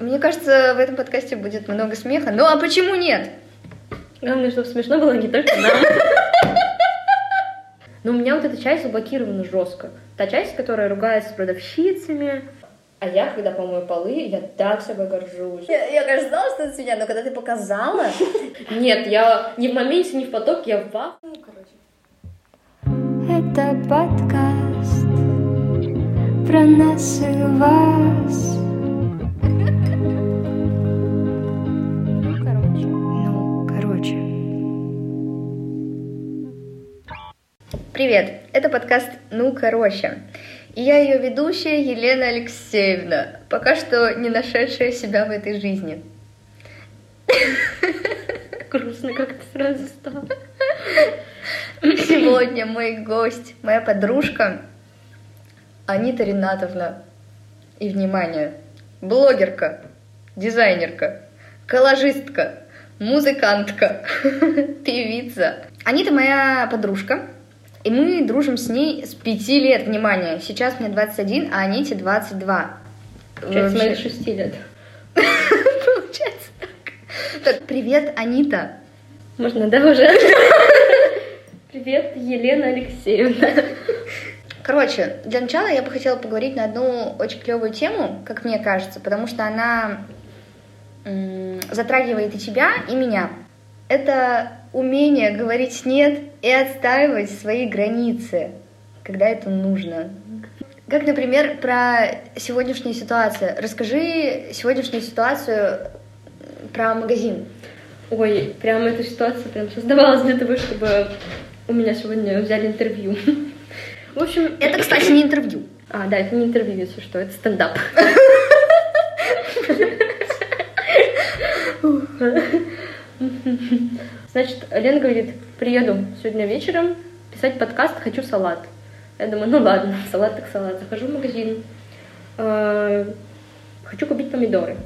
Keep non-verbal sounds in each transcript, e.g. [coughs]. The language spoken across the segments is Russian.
Мне кажется, в этом подкасте будет много смеха. Ну а почему нет? Главное, чтобы смешно было не только нам. [laughs] Но у меня вот эта часть заблокирована жестко. Та часть, которая ругается с продавщицами. А я, когда помою полы, я так собой горжусь. Я, я конечно, знала, что это свинья, но когда ты показала... [laughs] Нет, я не в моменте, не в потоке, я в вах. Ну, короче. Это подкаст про нас и вас. Привет, это подкаст «Ну, короче». И я ее ведущая Елена Алексеевна, пока что не нашедшая себя в этой жизни. Грустно как-то сразу стало. Сегодня мой гость, моя подружка Анита Ринатовна. И, внимание, блогерка, дизайнерка, коллажистка, музыкантка, [laughs] певица. Анита моя подружка, и мы дружим с ней с пяти лет, внимание. Сейчас мне 21, а Аните 22. Получается, моих шести лет. [laughs] Получается так. Так, привет, Анита. Можно, да, уже? [laughs] Привет, Елена Алексеевна. Короче, для начала я бы хотела поговорить на одну очень клевую тему, как мне кажется, потому что она затрагивает и тебя, и меня. Это умение говорить «нет» и отстаивать свои границы, когда это нужно. Как, например, про сегодняшнюю ситуацию. Расскажи сегодняшнюю ситуацию про магазин. Ой, прям эта ситуация прям создавалась для того, чтобы у меня сегодня взяли интервью. В общем... Это, кстати, не интервью. А, да, это не интервью, если что, это стендап. [laughs] Значит, Лена говорит, приеду сегодня вечером писать подкаст, хочу салат. Я думаю, ну ладно, [laughs] салат так салат. Захожу в магазин, э, хочу купить помидоры.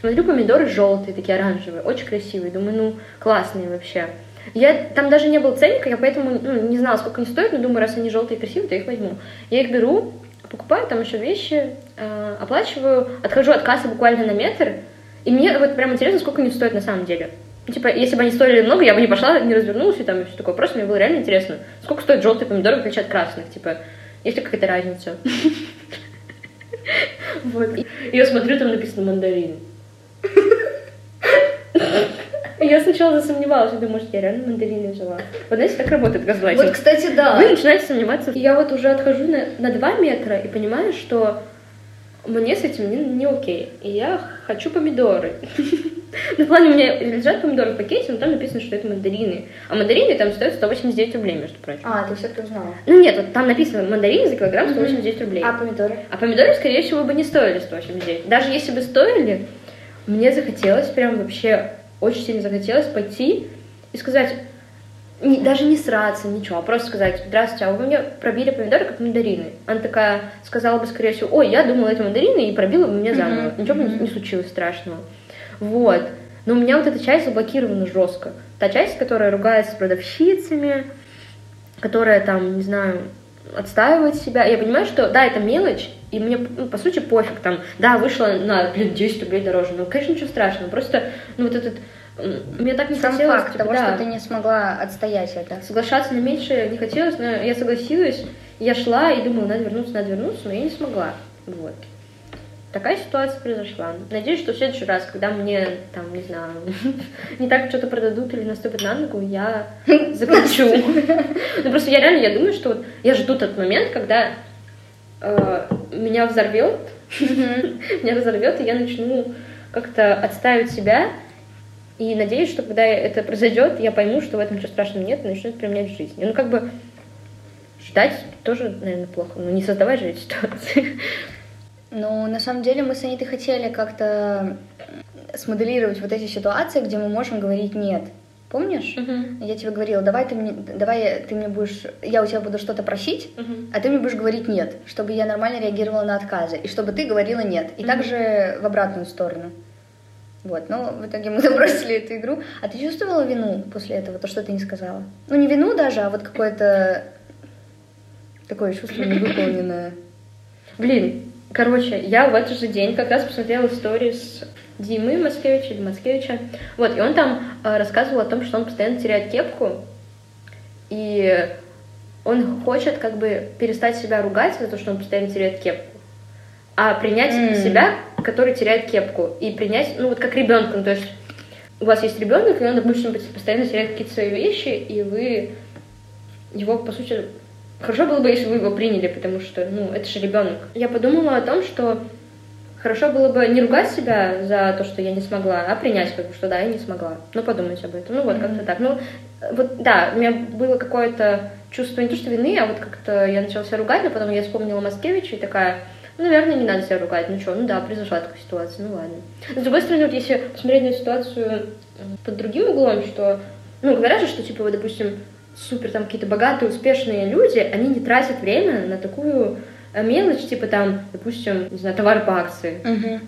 Смотрю, помидоры желтые, такие оранжевые, очень красивые. Думаю, ну, классные вообще. Я, там даже не было ценника, я поэтому ну, не знала, сколько они стоят, но думаю, раз они желтые и красивые, то я их возьму. Я их беру, покупаю там еще вещи, э, оплачиваю, отхожу от кассы буквально на метр, и мне вот прям интересно, сколько они стоят на самом деле. Ну, типа, если бы они стоили много, я бы не пошла, не развернулась и там и все такое. Просто мне было реально интересно, сколько стоят желтые помидоры в отличие от красных. Типа, есть ли какая-то разница? Вот. И я смотрю, там написано мандарин. Я сначала засомневалась, я думаю, может, я реально мандарины взяла. Вот знаете, так работает газлайтинг. Вот, кстати, да. Вы начинаете сомневаться. Я вот уже отхожу на, на 2 метра и понимаю, что мне с этим не, не окей. И я хочу помидоры. [laughs] На плане у меня лежат помидоры в пакете, но там написано, что это мандарины. А мандарины там стоят 189 рублей, между прочим. А, ты все-таки узнала. Ну нет, вот там написано мандарины за килограмм 189 рублей. А помидоры? А помидоры, скорее всего, бы не стоили 189. Даже если бы стоили, мне захотелось, прям вообще очень сильно захотелось пойти и сказать, не, даже не сраться, ничего, а просто сказать, здравствуйте, а вы мне пробили помидоры как мандарины. Она такая сказала бы, скорее всего, ой, я думала, это мандарины, и пробила бы меня заново. Мгм, Ничего бы мгм. не случилось страшного. Вот. Но у меня вот эта часть заблокирована жестко. Та часть, которая ругается с продавщицами, которая там, не знаю, отстаивает себя. Я понимаю, что да, это мелочь, и мне, ну, по сути, пофиг, там, да, вышло на, блин, 10 рублей дороже, ну, конечно, ничего страшного, просто, ну, вот этот, мне так не Сам хотелось, факт типа, того, да, что ты не смогла отстоять это. соглашаться на меньше не хотелось, но я согласилась, я шла и думала, надо вернуться, надо вернуться, но я не смогла, вот. Такая ситуация произошла. Надеюсь, что в следующий раз, когда мне, там, не знаю, [laughs] не так что-то продадут или наступят на ногу, я [laughs] закричу. Ну, просто я реально, я думаю, что вот я жду тот момент, когда э, меня взорвет, [laughs] меня разорвет, и я начну как-то отставить себя. И надеюсь, что когда это произойдет, я пойму, что в этом ничего страшного нет, и начну это применять в жизни. Ну, как бы ждать тоже, наверное, плохо. Ну, не создавать же эти ситуации. Ну, на самом деле мы с Анитой хотели как-то смоделировать вот эти ситуации, где мы можем говорить «нет». Помнишь? Я тебе говорила, давай ты мне, давай ты мне будешь, я у тебя буду что-то просить, а ты мне будешь говорить нет, чтобы я нормально реагировала на отказы, и чтобы ты говорила нет. И Мгм. также в обратную сторону. Вот, но в итоге мы [laughs] забросили эту игру. А ты чувствовала вину после этого, то, что ты не сказала? Ну, не вину даже, а вот какое-то такое чувство [coughs] невыполненное. Блин, Короче, я в этот же день как раз посмотрела истории с Димы Маскевича или Маскевича. Вот, и он там э, рассказывал о том, что он постоянно теряет кепку, и он хочет как бы перестать себя ругать за то, что он постоянно теряет кепку, а принять М. себя, который теряет кепку, и принять, ну вот как ребенка, ну, то есть у вас есть ребенок, и он, допустим, постоянно теряет какие-то свои вещи, и вы его, по сути, хорошо было бы, если вы его приняли, потому что, ну, это же ребенок. Я подумала о том, что хорошо было бы не ругать себя за то, что я не смогла, а принять, как бы, что да, я не смогла. Ну, подумать об этом. Ну, вот как-то так. Ну, вот, да, у меня было какое-то чувство не то, что вины, а вот как-то я начала себя ругать, но потом я вспомнила Маскевича и такая, ну, наверное, не надо себя ругать. Ну что, ну да, произошла такая ситуация, ну ладно. Но, с другой стороны, вот если посмотреть на ситуацию под другим углом, что, ну, говорят же, что, типа, вот, допустим, супер там какие-то богатые, успешные люди, они не тратят время на такую э, мелочь, типа там, допустим, не знаю, товар по акции. Мгм.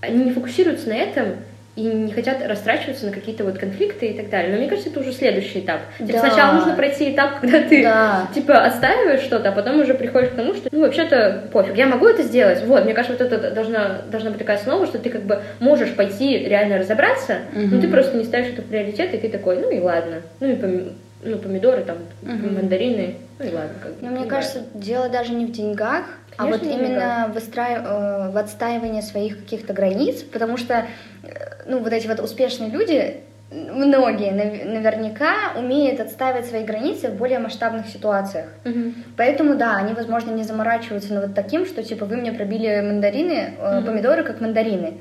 Они не фокусируются на этом и не хотят растрачиваться на какие-то вот конфликты и так далее. Но мне кажется, это уже следующий этап. Типа Да. сначала нужно пройти этап, [laughs] когда ты Да. типа отстаиваешь что-то, а потом уже приходишь к тому, что ну вообще-то пофиг, я могу это сделать. Вот, мне кажется, вот это должна, должна быть такая основа, что ты как бы можешь пойти реально разобраться, но Мгм. ты просто не ставишь это в приоритет, и ты такой, ну и ладно. Ну и пом- ну, помидоры, там, Мгм. мандарины, ну и ладно. Как бы, Но мне не кажется, дело даже не в деньгах, а Конечно, вот не в именно в, отстраив- э, в отстаивании своих каких-то границ, потому что, э, ну, вот эти вот успешные люди, многие нав- наверняка умеют отстаивать свои границы в более масштабных ситуациях. Мгм. Поэтому, да, они, возможно, не заморачиваются на вот таким, что, типа, вы мне пробили мандарины, Мгм. помидоры как мандарины.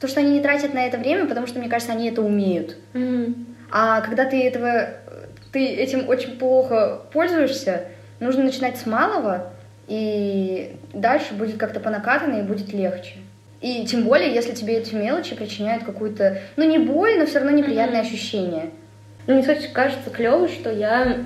То, что они не тратят на это время, потому что, мне кажется, они это умеют. Мгм. А когда ты этого, ты этим очень плохо пользуешься, нужно начинать с малого, и дальше будет как-то по накатанной и будет легче. И тем более, если тебе эти мелочи причиняют какую-то, ну не боль, но все равно неприятное ощущение. Ну, мне, кстати, кажется клево, что я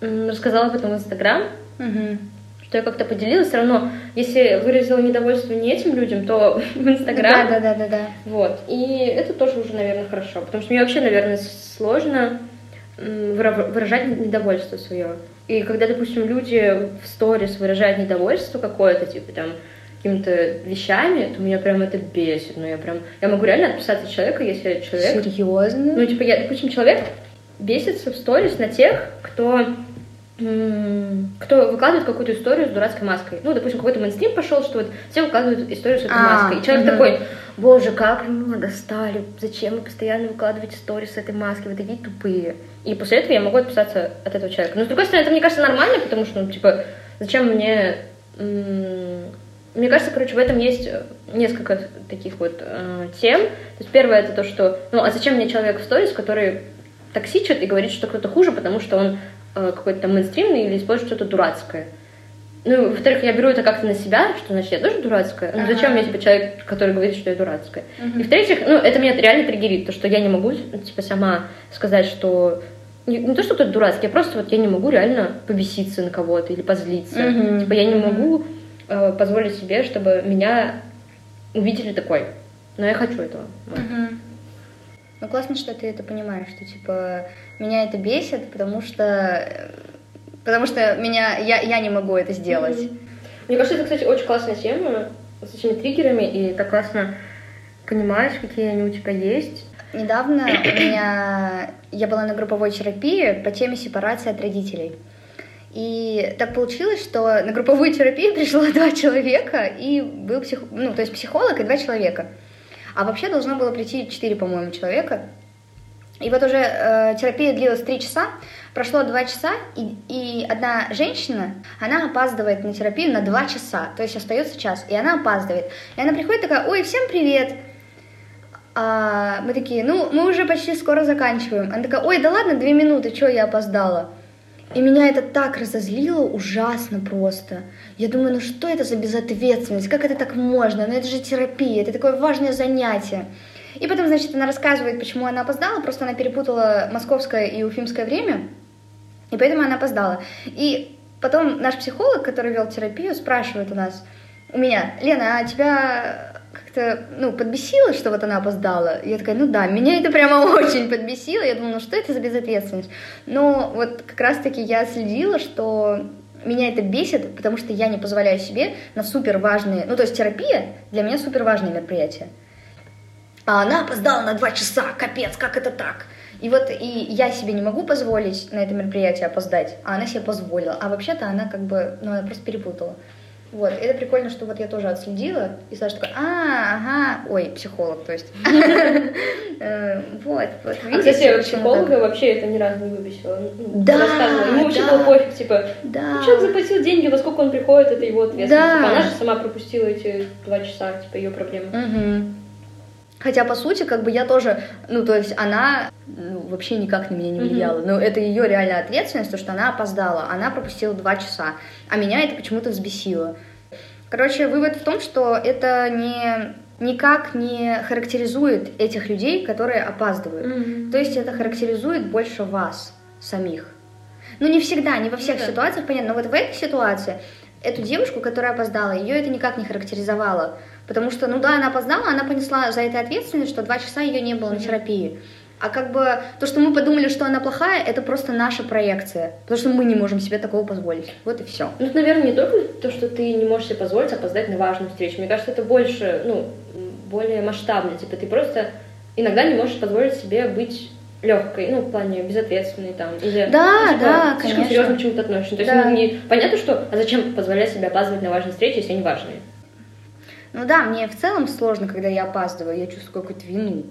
рассказала об этом в Инстаграм, Мгм. что я как-то поделилась. Все равно, если выразила недовольство не этим людям, то [laughs] в Инстаграм. Да, да, да, да, да. Вот. И это тоже уже, наверное, хорошо. Потому что мне вообще, наверное, сложно выражать недовольство свое. И когда, допустим, люди в сторис выражают недовольство какое-то, типа там какими-то вещами, то меня прям это бесит. Ну, я прям... Я могу реально отписаться от человека, если человек... Серьезно? Ну, типа, я, допустим, человек бесится в сторис на тех, кто кто выкладывает какую-то историю с дурацкой маской. Ну, допустим, какой-то мейнстрим пошел, что вот все выкладывают историю с этой А, маской. И человек мгм. такой, боже, как вы меня достали, зачем вы постоянно выкладываете истории с этой маской, вы такие тупые. И после этого я могу отписаться от этого человека. Но, с другой стороны, это, мне кажется, нормально, потому что, ну, типа, зачем мне... Мне кажется, короче, в этом есть несколько таких вот э, тем. То есть первое это то, что, ну, а зачем мне человек в сторис, который токсичит и говорит, что кто-то хуже, потому что он какой-то там мейнстримный или использует что-то дурацкое. Ну, во-вторых, я беру это как-то на себя, что значит я тоже дурацкая. Ну, зачем мне типа человек, который говорит, что я дурацкая? Мгм. И в-третьих, ну, это меня реально триггерит, то, что я не могу, типа, сама сказать, что не, не то, что кто-то дурацкий, а просто вот я не могу реально побеситься на кого-то или позлиться. Мгм. Типа, я не могу э, позволить себе, чтобы меня увидели такой. Но я хочу этого. Вот. Мгм. Ну классно, что ты это понимаешь, что типа меня это бесит, потому что э, потому что меня я, я не могу это сделать. Мгм. Мне кажется, это, кстати, очень классная тема с этими триггерами, и так классно понимаешь, какие они у тебя есть. Недавно у меня я была на групповой терапии по теме сепарации от родителей. И так получилось, что на групповую терапию пришло [laughs] два человека, и был псих... ну, то есть психолог и два человека. А вообще должно было прийти четыре, по-моему, человека. И вот уже э, терапия длилась три часа, прошло два часа, и, и одна женщина, она опаздывает на терапию на два часа, то есть остается час, и она опаздывает. И она приходит такая, ой, всем привет, а мы такие, ну, мы уже почти скоро заканчиваем. Она такая, ой, да ладно, две минуты, что я опоздала? И меня это так разозлило, ужасно просто. Я думаю, ну что это за безответственность? Как это так можно? Ну это же терапия, это такое важное занятие. И потом, значит, она рассказывает, почему она опоздала, просто она перепутала московское и уфимское время, и поэтому она опоздала. И потом наш психолог, который вел терапию, спрашивает у нас, у меня, Лена, а тебя как-то, ну, подбесило, что вот она опоздала? Я такая, ну да, меня это прямо [laughs] очень подбесило. Я думала, ну что это за безответственность? Но вот как раз-таки я следила, что меня это бесит, потому что я не позволяю себе на супер важные... Ну, то есть терапия для меня супер важное мероприятие. А она опоздала на два часа, капец, как это так? И вот и я себе не могу позволить на это мероприятие опоздать, а она себе позволила. А вообще-то она как бы, ну, она просто перепутала. Вот, и это прикольно, что вот я тоже отследила, и Саша такой, а, ага, ой, психолог, то есть. [laughs] Э, Вот, вот, А, видите, кстати, психолога вообще это ни разу не выбесило. Ну, Да, рассказывала. Ему вообще да. было пофиг, типа, Да. ну, человек заплатил деньги, во сколько он приходит, это его ответственность. Да. Типа, она же сама пропустила эти два часа, типа, ее проблема. Хотя, по сути, как бы я тоже, ну, то есть она ну, вообще никак на меня не влияла. Но это ее реальная ответственность, то, что она опоздала. Она пропустила два часа. А меня это почему-то взбесило. Короче, вывод в том, что это не, никак не характеризует этих людей, которые опаздывают. Мгм. То есть это характеризует больше вас самих. Ну, не всегда, не во всех Ну да. ситуациях, понятно, но вот в этой ситуации эту девушку, которая опоздала, ее это никак не характеризовало. Потому что, ну да, она опоздала, она понесла за это ответственность, что два часа ее не было на терапии. А как бы то, что мы подумали, что она плохая, это просто наша проекция. Потому что мы не можем себе такого позволить. Вот и все. Ну, это, наверное, не только то, что ты не можешь себе позволить опоздать на важную встречу. Мне кажется, это больше, ну, более масштабно. Типа, ты просто иногда не можешь позволить себе быть легкой, ну, в плане безответственной там. Или, Да, ну, типа, да, слишком конечно. серьезно к чему-то относишься. То есть, Да. не... понятно, что, а зачем позволять себе опаздывать на важные встречи, если они важные? Ну да, мне в целом сложно, когда я опаздываю, я чувствую какую-то вину.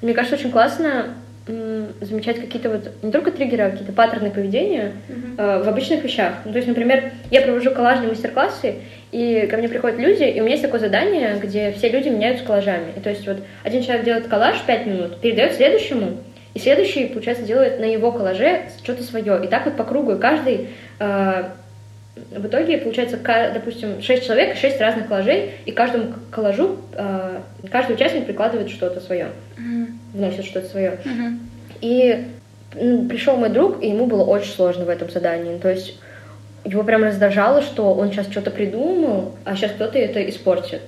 Мне кажется, очень классно замечать какие-то вот не только триггеры, а какие-то паттерны поведения э, в обычных вещах. Ну, то есть, например, я провожу коллажные мастер-классы, и ко мне приходят люди, и у меня есть такое задание, где все люди меняются коллажами. И то есть вот один человек делает коллаж 5 минут, передает следующему, и следующий, получается, делает на его коллаже что-то свое. И так вот по кругу, и каждый э, в итоге получается, допустим, 6 человек, 6 разных коллажей, и каждому коллажу э, каждый участник прикладывает что-то свое, вносит что-то свое. И м, пришел мой друг, и ему было очень сложно в этом задании. То есть его прям раздражало, что он сейчас что-то придумал, а сейчас кто-то это испортит.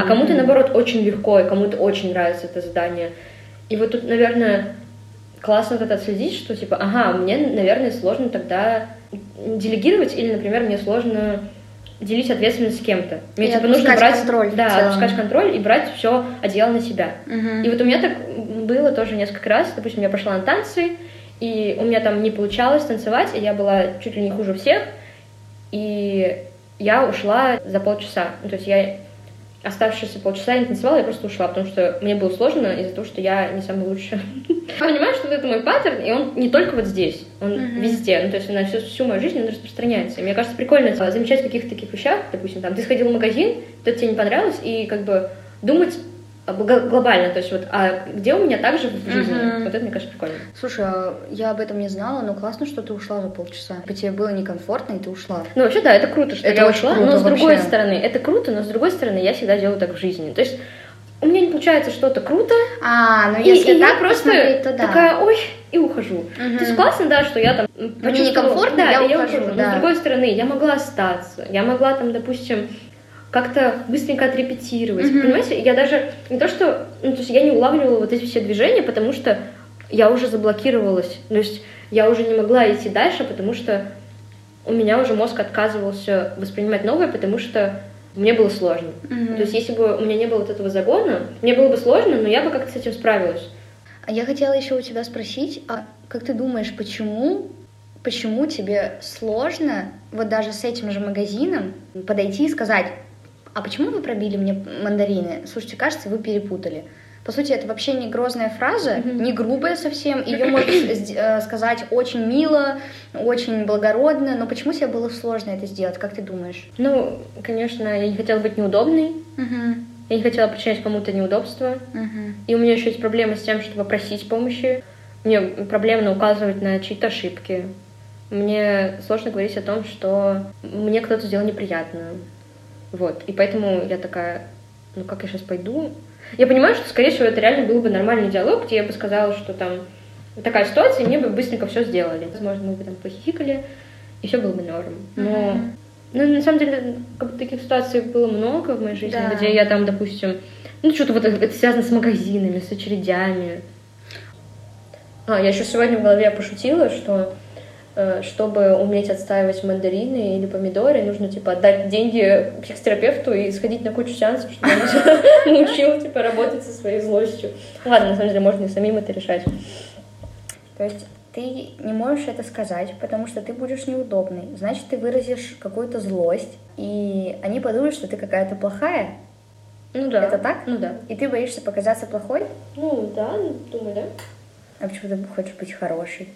А кому-то, наоборот, очень легко, и кому-то очень нравится это задание. И вот тут, наверное, классно вот это отследить, что типа, ага, мне, наверное, сложно тогда делегировать, или, например, мне сложно делить ответственность с кем-то. Мне И типа нужно брать контроль да, отпускать контроль и брать все одеяло на себя. Мгм. И вот у меня так было тоже несколько раз. Допустим, я пошла на танцы, и у меня там не получалось танцевать, и я была чуть ли не хуже всех. И я ушла за полчаса. Ну, то есть я оставшиеся полчаса я не танцевала, я просто ушла, потому что мне было сложно из-за того, что я не самая лучшая. [laughs] Я понимаю, что это мой паттерн, и он не только вот здесь, он везде. Ну, то есть на всю, всю мою жизнь он распространяется. И мне кажется, прикольно а, замечать в каких-то таких вещах, допустим, там, ты сходил в магазин, что-то тебе не понравилось, и как бы думать глобально, то есть вот, а где у меня так же в жизни? Мгм. Вот это, мне кажется, прикольно. Слушай, а я об этом не знала, но классно, что ты ушла за полчаса. Типа, Тебе было некомфортно, и ты ушла. Ну, вообще, да, это круто, что Это я ушла, круто но с другой вообще. стороны, это круто, но с другой стороны, я всегда делаю так в жизни. То есть у меня не получается что-то круто, А, ну и, если и так я просто то да. такая, ой, и ухожу. Мгм. То есть классно, да, что я там Мне некомфортно, да, я и ухожу, Но да. с другой стороны, я могла остаться, я могла там, допустим, как-то быстренько отрепетировать. Мгм. Понимаете, я даже не то, что, ну, то есть я не улавливала вот эти все движения, потому что я уже заблокировалась. То есть я уже не могла идти дальше, потому что у меня уже мозг отказывался воспринимать новое, потому что мне было сложно. Мгм. То есть если бы у меня не было вот этого загона, мне было бы сложно, но я бы как-то с этим справилась. А я хотела еще у тебя спросить, а как ты думаешь, почему, почему тебе сложно вот даже с этим же магазином подойти и сказать, а почему вы пробили мне мандарины? Слушайте, кажется, вы перепутали. По сути, это вообще не грозная фраза, не грубая совсем. Ее можно э, сказать очень мило, очень благородно. Но почему тебе было сложно это сделать? Как ты думаешь? Ну, конечно, я не хотела быть неудобной, я не хотела причинять кому-то неудобства. И у меня еще есть проблемы с тем, чтобы просить помощи. Мне проблемно указывать на чьи-то ошибки. Мне сложно говорить о том, что мне кто-то сделал неприятно. Вот. И поэтому я такая, ну как я сейчас пойду? Я понимаю, что, скорее всего, это реально был бы нормальный диалог, где я бы сказала, что там такая ситуация, и мне бы быстренько все сделали. Возможно, мы бы там похихикали, и все было бы норм. Но ну, на самом деле, как бы таких ситуаций было много в моей жизни, Да. где я там, допустим, ну, что-то вот это связано с магазинами, с очередями. А, я еще сегодня в голове пошутила, что чтобы уметь отстаивать мандарины или помидоры, нужно, типа, отдать деньги психотерапевту и сходить на кучу сеансов, чтобы он [laughs] научил, типа, работать со своей злостью. Ладно, на самом деле, можно и самим это решать. То есть ты не можешь это сказать, потому что ты будешь неудобной. Значит, ты выразишь какую-то злость, и они подумают, что ты какая-то плохая. Ну да. Это так? Ну да. И ты боишься показаться плохой? Ну да, думаю, да. А почему ты хочешь быть хорошей?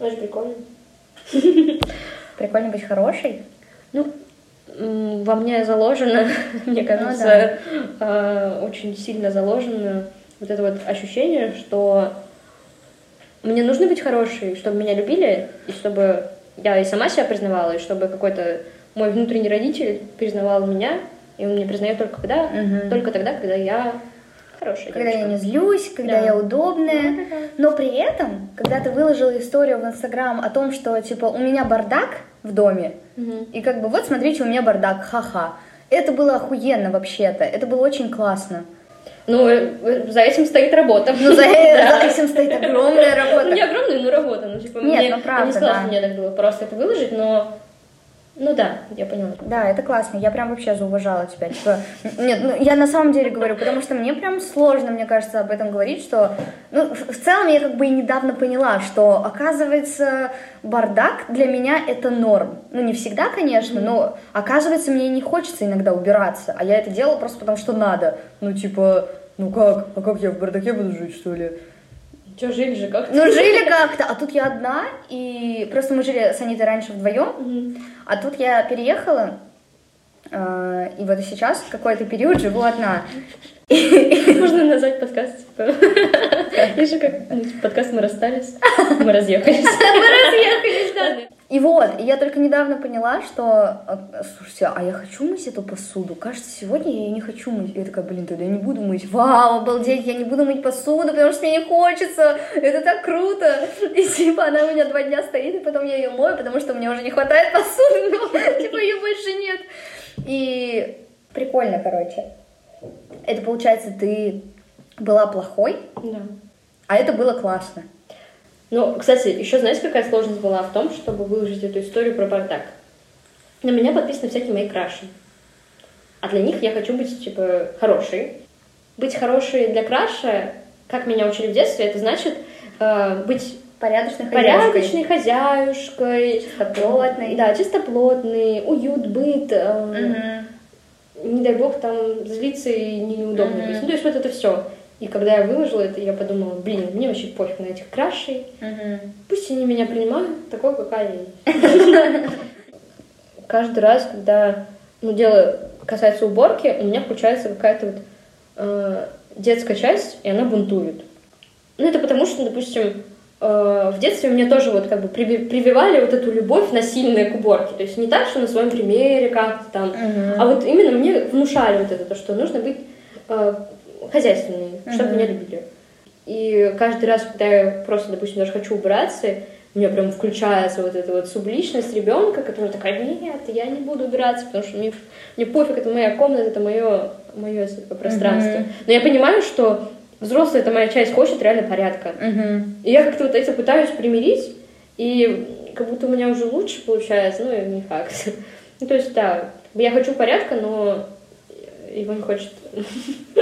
Ну, это прикольно. [laughs] Прикольно быть хорошей? Ну, во мне заложено, [laughs] мне кажется, э, очень сильно заложено вот это вот ощущение, что мне нужно быть хорошей, чтобы меня любили, и чтобы я и сама себя признавала, и чтобы какой-то мой внутренний родитель признавал меня, и он меня признает только когда, только тогда, когда я хорошая Когда я девочка. не злюсь, когда Да. я удобная. Да-да-да. Но при этом, когда ты выложила историю в Инстаграм о том, что, типа, у меня бардак в доме, Мгм. и как бы, вот, смотрите, у меня бардак, ха-ха. Это было охуенно вообще-то, это было очень классно. Ну, э, за этим стоит работа. Ну, за, [laughs] Да. за этим стоит огромная Ну, работа. не огромная, но работа. Ну, типа, Нет, мне, ну, правда, я не сказала, да. что мне надо было просто это выложить, но... Ну да, я поняла. Да, это классно, я прям вообще зауважала тебя. Типа, нет, ну, я на самом деле говорю, потому что мне прям сложно, мне кажется, об этом говорить, что, ну, в целом я как бы и недавно поняла, что, оказывается, бардак для меня это норм. Ну, не всегда, конечно, но, оказывается, мне не хочется иногда убираться, а я это делала просто потому, что надо. Ну, типа, ну как, а как я в бардаке буду жить, что ли? Че, жили же как-то? Ну, жили как-то, а тут я одна, и просто мы жили с Анитой раньше вдвоем, а тут я переехала, э, и вот сейчас какой-то период живу одна. Можно назвать подкаст, типа... [laughs] Видишь, как ну, типа, подкаст «Мы расстались», «Мы разъехались». [laughs] Мы разъехались, да. [laughs] И вот, и я только недавно поняла, что, э, слушайте, а я хочу мыть эту посуду? Кажется, сегодня я ее не хочу мыть. И я такая, блин, тогда я не буду мыть. Вау, обалдеть, я не буду мыть посуду, потому что мне не хочется. Это так круто. И типа она у меня два дня стоит, и потом я ее мою, потому что мне уже не хватает посуды, но типа ее больше нет. И прикольно, короче. Это получается, ты была плохой, Да. а это было классно. Ну, кстати, еще знаете, какая сложность была в том, чтобы выложить эту историю про бардак? На меня подписаны всякие мои краши. А для них я хочу быть, типа, хорошей. Быть хорошей для краша, как меня учили в детстве, это значит э, быть Порядочной хозяйкой. порядочной хозяюшкой, Чистоплотной. Да, чистоплотный, уют, быт, э, Мгм. не дай бог там злиться и неудобно Мгм. быть. Ну, то есть вот это все. И когда я выложила это, я подумала, блин, мне вообще пофиг на этих крашей. Мгм. Пусть они меня принимают такой, какая я есть. Каждый раз, когда ну, дело касается уборки, у меня включается какая-то вот э, детская часть, и она бунтует. Ну, это потому что, допустим, э, в детстве мне тоже вот как бы приви- прививали вот эту любовь насильная к уборке. То есть не так, что на своем примере как-то там, а вот именно мне внушали вот это, то, что нужно быть э, хозяйственной, чтобы Мгм. меня любили. И каждый раз, когда я просто, допустим, даже хочу убираться, у меня прям включается вот эта вот субличность ребенка, которая такая, нет, я не буду убираться, потому что мне, мне пофиг, это моя комната, это мое, мое пространство. Мгм. Но я понимаю, что взрослая эта моя часть хочет реально порядка. Мгм. И я как-то вот это пытаюсь примирить, и как будто у меня уже лучше получается, ну не факт. [laughs] Ну, то есть, да, я хочу порядка, но его не хочет [laughs]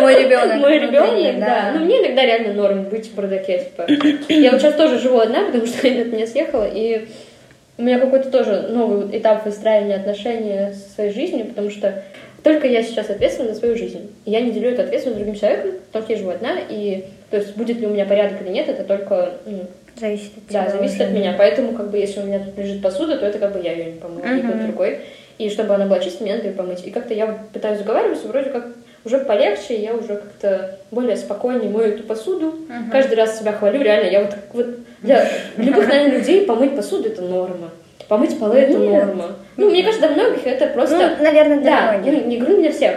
Мой ребенок. мой ребенок, да. Ну, мне иногда реально норм быть в бардаке, типа. Я вот сейчас тоже живу одна, потому что [laughs] Аня от меня съехала, и у меня какой-то тоже новый этап выстраивания отношений со своей жизнью, потому что только я сейчас ответственна за свою жизнь. И я не делю эту ответственность с другим человеком, что я живу одна, и то есть будет ли у меня порядок или нет, это только ну, Зависит от да, тебя зависит уже. от меня. Поэтому, как бы, если у меня тут лежит посуда, то это как бы я ее не помыла, Мгм. никто другой. И чтобы она была чистой, мне надо ее помыть. И как-то я пытаюсь заговариваться, вроде как уже полегче, я уже как-то более спокойнее мою эту посуду. Мгм. Каждый раз себя хвалю, реально. Я вот, вот для [laughs] любых, наверное, людей помыть посуду это норма. Помыть полы это норма. Ну, мне кажется, для многих это просто... Ну, наверное, для Да, многих. я не говорю для всех.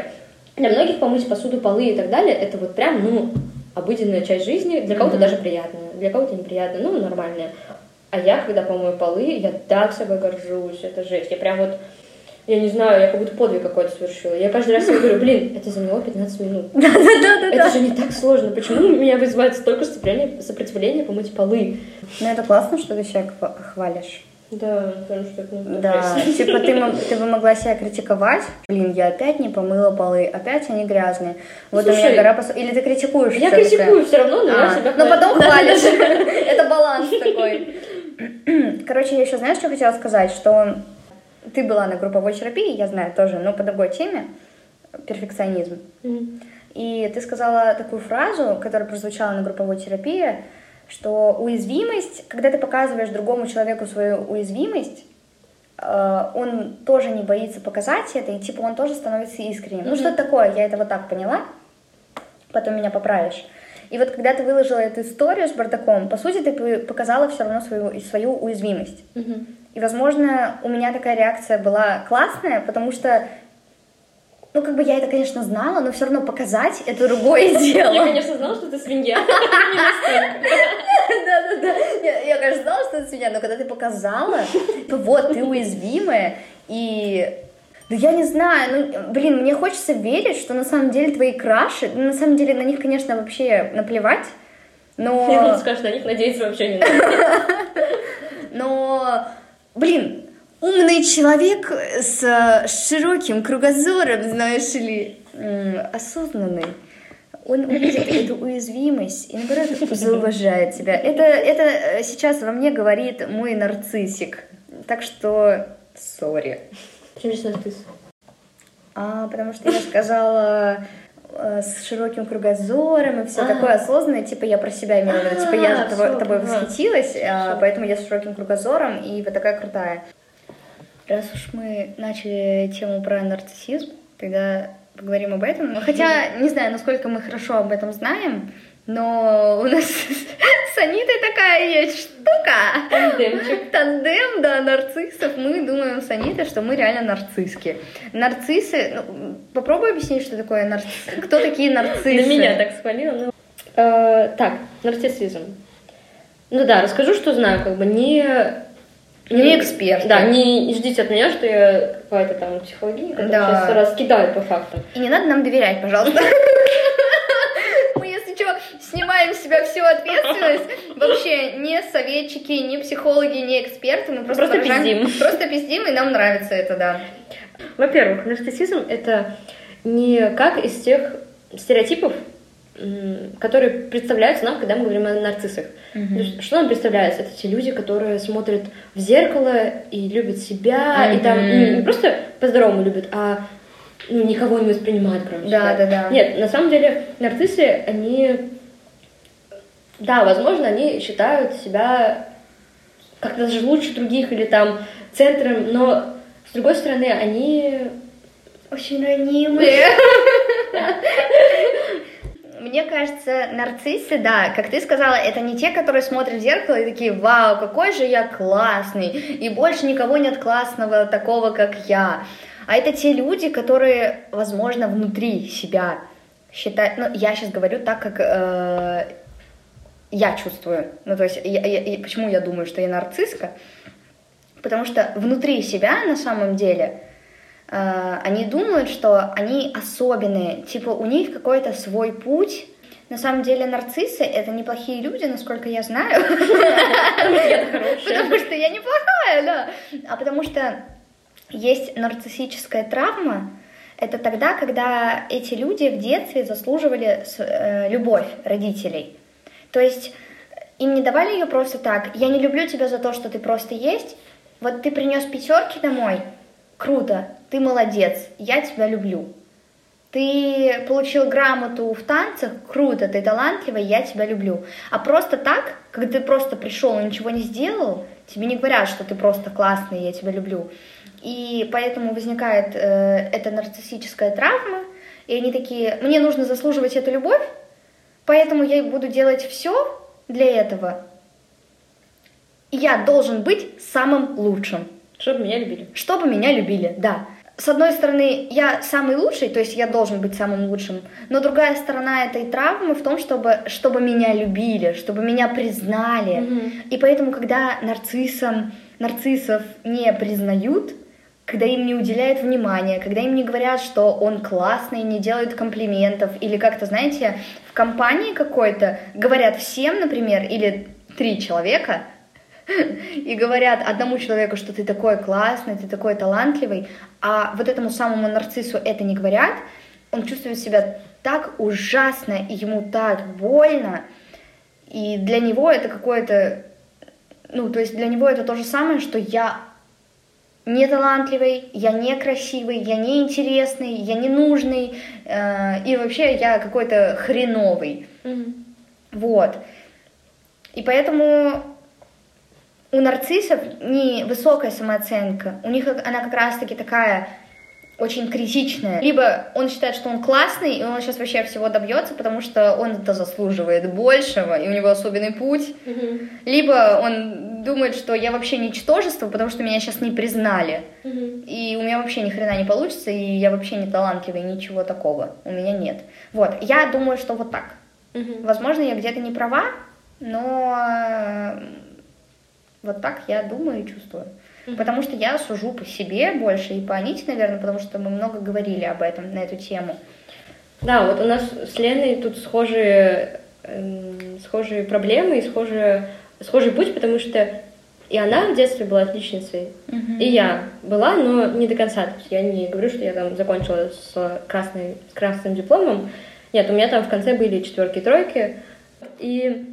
Для многих помыть посуду, полы и так далее, это вот прям, ну, обыденная часть жизни, для кого-то даже приятная, для кого-то неприятная, ну, нормальная. А я, когда помою полы, я так собой горжусь, это жесть. Я прям вот я не знаю, я как будто подвиг какой-то совершила. Я каждый раз себе говорю, блин, это заняло 15 минут. [laughs] Да-да-да. Это же не так сложно. Почему меня вызывает столько сопротивления, помыть полы? Ну, это классно, что ты себя хва- хвалишь. Да, потому что это не Да, [laughs] типа ты, ты бы могла себя критиковать. Блин, я опять не помыла полы, опять они грязные. Вот у меня Слушай, гора посуды. Или ты критикуешь Я всё-таки? критикую все равно, но я А, себя но хвалю. потом [laughs] хвалишь. Это баланс такой. [clears throat] Короче, я еще знаешь, что хотела сказать? Что ты была на групповой терапии, я знаю тоже, но по другой теме. Перфекционизм. Мгм. И ты сказала такую фразу, которая прозвучала на групповой терапии, что уязвимость, когда ты показываешь другому человеку свою уязвимость, э, он тоже не боится показать это, и типа он тоже становится искренним. Ну, Мгм. что такое, я это вот так поняла, потом меня поправишь. И вот когда ты выложила эту историю с бардаком, по сути, ты показала все равно свою, свою уязвимость. Мгм. И, возможно, у меня такая реакция была классная, потому что, ну, как бы я это, конечно, знала, но все равно показать это другое дело. Я, конечно, знала, что ты свинья. [laughs] [laughs] Да-да-да. Я, я, конечно, знала, что это свинья, но когда ты показала, то вот, ты уязвимая, и... Ну, я не знаю, ну, блин, мне хочется верить, что на самом деле твои краши, ну, на самом деле на них, конечно, вообще наплевать, Я но... ты скажешь, на них надеяться вообще не надо. [laughs] Но, блин, умный человек с э, широким кругозором, знаешь ли, осознанный, он увидит эту уязвимость и, наоборот, [laughs] зауважает тебя. Это, это э, сейчас во мне говорит мой нарциссик. Так что, сори. Почему нарцисс? А, потому что я сказала э, с широким кругозором и все А. такое осознанное, типа я про себя имела в виду, типа я А, тобой, тобой восхитилась, а, Всё. поэтому я с широким кругозором и вот такая крутая. Раз уж мы начали тему про нарциссизм, тогда поговорим об этом. Хотя не знаю, насколько мы хорошо об этом знаем, но у нас с Анитой такая есть штука. Тандемчик. Тандем, да, нарциссов. Мы думаем с Анитой, что мы реально нарцисски. Нарциссы... ну, попробуй объяснить, что такое нарцисс. Кто такие нарциссы? На меня так спалило. ну. Э, Так, нарциссизм. Ну да, расскажу, что знаю, как бы не... Не эксперт. Да, не, не ждите от меня, что я какая-то там психологиня, которая Да. сейчас раскидает по фактам. И не надо нам доверять, пожалуйста. [laughs] Снимаем с себя всю ответственность. Вообще, не советчики, не психологи, не эксперты. Мы просто, Просто выражаем- пиздим. Просто пиздим, и нам нравится это, да. Во-первых, нарциссизм это не как из тех стереотипов, которые представляются нам, когда мы говорим о нарциссах. Есть, что нам представляется? Это те люди, которые смотрят в зеркало и любят себя, и там ну, не просто по-здоровому любят, а ну, никого не воспринимают, кроме Да, себя. да, да. Нет, на самом деле нарциссы, они, да, возможно, они считают себя как-то даже лучше других или там центром, но с другой стороны, они Очень ранимые. Мне кажется, нарциссы, да, как ты сказала, это не те, которые смотрят в зеркало и такие, вау, какой же я классный, и больше никого нет классного такого, как я. А это те люди, которые, возможно, внутри себя считают, ну, я сейчас говорю так, как э, я чувствую, ну, то есть, я- я- я- почему я думаю, что я нарцисска, потому что внутри себя, на самом деле, э, они думают, что они особенные, типа у них какой-то свой путь. На самом деле нарциссы это неплохие люди, насколько я знаю. [laughs] Потому что я неплохая, да. А потому что есть нарциссическая травма. Это тогда, когда эти люди в детстве заслуживали э, любовь родителей. То есть им не давали ее просто так. Я не люблю тебя за то, что ты просто есть. Вот ты принес пятерки домой, круто, ты молодец, я тебя люблю. Ты получил грамоту в танцах, круто, ты талантливый, я тебя люблю. А просто так, когда ты просто пришел и ничего не сделал, тебе не говорят, что ты просто классный, я тебя люблю. И поэтому возникает э, эта нарциссическая травма, и они такие, мне нужно заслуживать эту любовь, поэтому я буду делать все для этого. И я должен быть самым лучшим чтобы меня любили. чтобы меня любили, да. С одной стороны, я самый лучший, то есть я должен быть самым лучшим, но другая сторона этой травмы в том, чтобы, чтобы меня любили, чтобы меня признали. Мгм. И поэтому, когда нарциссам, нарциссов не признают, когда им не уделяют внимания, когда им не говорят, что он классный, не делают комплиментов, или как-то, знаете, в компании какой-то говорят всем, например, или три человека, [laughs] и говорят одному человеку, что ты такой классный, ты такой талантливый, а вот этому самому нарциссу это не говорят, он чувствует себя так ужасно, и ему так больно, и для него это какое-то, ну, то есть для него это то же самое, что я не талантливый, я не красивый, я не интересный, я не нужный, э, и вообще я какой-то хреновый. Мгм. Вот. И поэтому у нарциссов не высокая самооценка, у них она как раз-таки такая очень критичная. Либо он считает, что он классный, и он сейчас вообще всего добьется, потому что он это заслуживает большего, и у него особенный путь. Мгм. Либо он думает, что я вообще ничтожество, потому что меня сейчас не признали. Мгм. И у меня вообще ни хрена не получится, и я вообще не талантливый, ничего такого. У меня нет. Вот, я думаю, что вот так. Мгм. Возможно, я где-то не права, но э, вот так я думаю и чувствую. Потому что я сужу по себе больше и по Аните, наверное, потому что мы много говорили об этом, на эту тему. Да, вот у нас с Леной тут схожие, эм, схожие проблемы и схожие, схожий путь, потому что и она в детстве была отличницей, и я была, но не до конца. То есть я не говорю, что я там закончила с, красной, с красным дипломом. Нет, у меня там в конце были четверки и тройки. И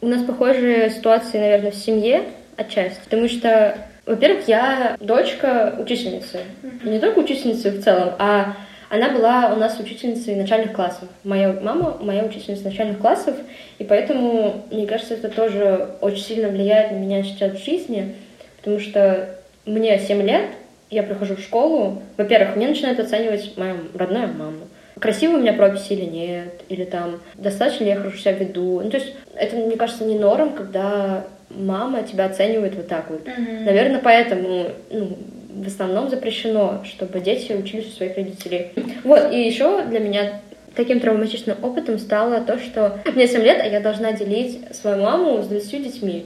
у нас похожие ситуации, наверное, в семье отчасти. Потому что, во-первых, я дочка учительницы. И не только учительницы в целом, а она была у нас учительницей начальных классов. Моя мама моя учительница начальных классов, и поэтому, мне кажется, это тоже очень сильно влияет на меня сейчас в жизни, потому что мне 7 лет, я прихожу в школу, во-первых, мне начинают оценивать моя родная мама. Красивая у меня прописи или нет, или там, достаточно ли я хорошо себя веду. Ну, то есть это, мне кажется, не норм, когда мама тебя оценивает вот так вот. Наверное, поэтому ну, в основном запрещено, чтобы дети учились у своих родителей. Вот, и еще для меня таким травматичным опытом стало то, что мне 7 лет, а я должна делить свою маму с 20 детьми,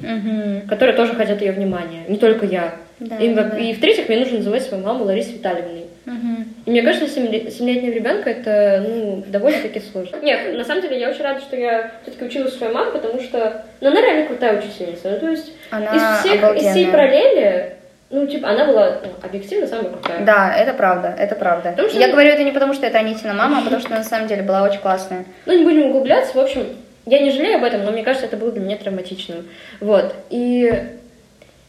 которые тоже хотят ее внимания, не только я. Да, и, да, и в-третьих, мне нужно называть свою маму Ларисой Витальевной. И мне кажется, 7-летнего ребенка это ну, довольно-таки сложно. Нет, на самом деле я очень рада, что я все-таки училась своей мамы, потому что ну, она реально крутая учительница. Ну, то есть Она из всех, из всей обалденная. параллели, ну, типа, она была ну, объективно самая крутая. Да, это правда, это правда. Потому что- Я говорю это не потому, что это Анитина мама, а потому [laughs] что она на самом деле была очень классная. Ну, не будем углубляться, в общем, я не жалею об этом, но мне кажется, это было для меня травматичным. Вот, и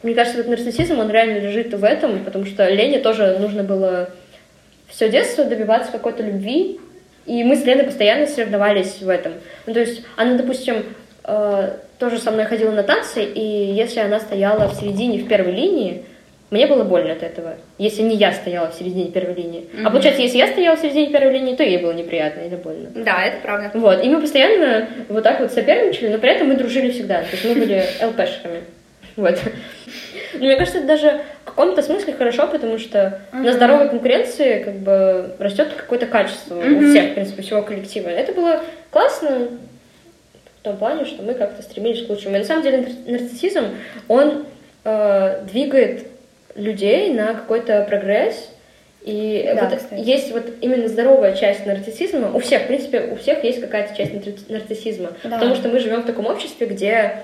мне кажется, этот нарциссизм, он реально лежит в этом, потому что Лене тоже нужно было все детство добиваться какой-то любви, и мы с Леной постоянно соревновались в этом. Ну, то есть она, допустим, э, тоже со мной ходила на танцы, и если она стояла в середине, в первой линии, мне было больно от этого, если не я стояла в середине первой линии. А получается, если я стояла в середине первой линии, то ей было неприятно или больно. Да, это правда. Вот, и мы постоянно вот так вот соперничали, но при этом мы дружили всегда. То есть мы были [laughs] ЛПшками. Вот. Но мне кажется, это даже в каком-то смысле хорошо, потому что на здоровой конкуренции как бы растет какое-то качество у всех, в принципе, всего коллектива. Это было классно в том плане, что мы как-то стремились к лучшему. И на самом деле нар- нарциссизм, он э, двигает людей на какой-то прогресс, и Да, вот кстати. есть вот именно здоровая часть нарциссизма. У всех, в принципе, у всех есть какая-то часть нар- нарциссизма. Да. Потому что мы живем в таком обществе, где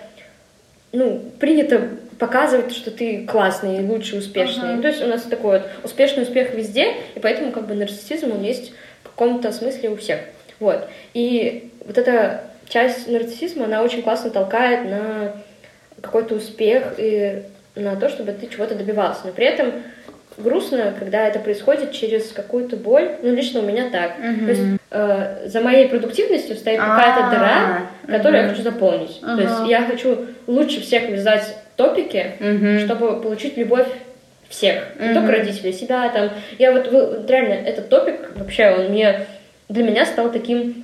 ну, принято показывать, что ты классный, лучший, успешный. Ага. То есть у нас такой вот успешный успех везде, и поэтому как бы нарциссизм, он есть в каком-то смысле у всех. Вот. И вот эта часть нарциссизма, она очень классно толкает на какой-то успех и на то, чтобы ты чего-то добивался. Но при этом грустно, когда это происходит через какую-то боль. Ну, лично у меня так. Мгм. То есть э, за моей продуктивностью стоит А, какая-то дыра, которую я мгм. хочу заполнить. То Ага. есть я хочу лучше всех вязать топики, Мгм. чтобы получить любовь всех, не Мгм. только родителей, себя там. Я вот, вот реально этот топик вообще он мне для меня стал таким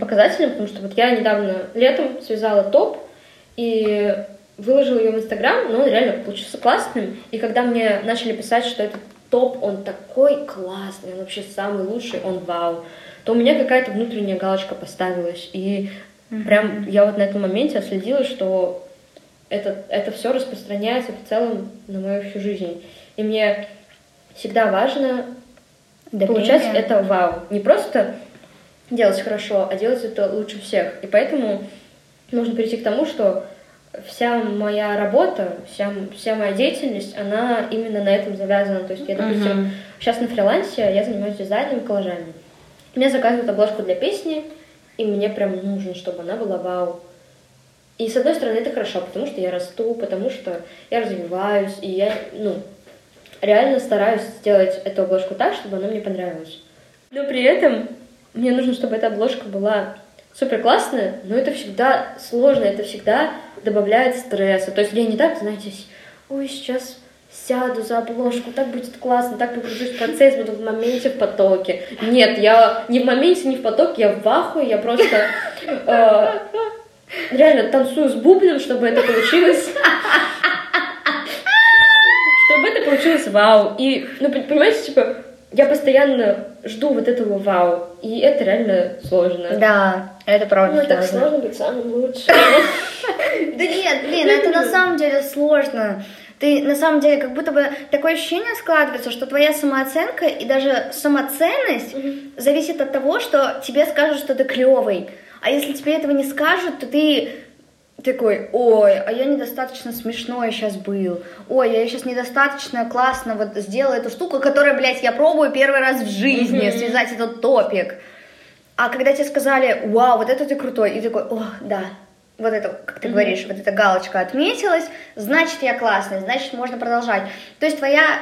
показателем, потому что вот я недавно летом связала топ и выложила ее в Инстаграм, но он реально получился классным. И когда мне начали писать, что этот топ, он такой классный, он вообще самый лучший, он вау, то у меня какая-то внутренняя галочка поставилась. И прям я вот на этом моменте отследила, что это, это все распространяется в целом на мою всю жизнь. И мне всегда важно Давление. получать это вау. Не просто делать хорошо, а делать это лучше всех. И поэтому нужно перейти к тому, что вся моя работа, вся, вся моя деятельность, она именно на этом завязана. То есть я, допустим, Мгм. сейчас на фрилансе я занимаюсь дизайном коллажами. Мне заказывают обложку для песни, и мне прям нужно, чтобы она была вау. И с одной стороны это хорошо, потому что я расту, потому что я развиваюсь, и я, ну, реально стараюсь сделать эту обложку так, чтобы она мне понравилась. Но при этом мне нужно, чтобы эта обложка была супер классная, но это всегда сложно, это всегда добавляет стресса. То есть я не так, знаете, ой, сейчас сяду за обложку, так будет классно, так погружусь в процесс, буду в моменте, в потоке. Нет, я не в моменте, не в потоке, я в ахуе, я просто э, реально танцую с бубном, чтобы это получилось. Чтобы это получилось вау. И, ну, пон- понимаете, типа, я постоянно жду вот этого вау. И это реально сложно. Да, это правда Ну, так сложно. быть самым лучшим. [laughs] Да нет, блин, это на самом деле сложно. Ты на самом деле как будто бы такое ощущение складывается, что твоя самооценка и даже самоценность зависит от того, что тебе скажут, что ты клевый. А если тебе этого не скажут, то ты такой, ой, а я недостаточно смешной сейчас был. Ой, я сейчас недостаточно классно вот сделала эту штуку, которую, блядь, я пробую первый раз в жизни, связать этот топик. А когда тебе сказали, вау, вот это ты крутой, и ты такой, о, да, вот это, как ты говоришь, вот эта галочка отметилась, значит, я классный, значит, можно продолжать. То есть твоя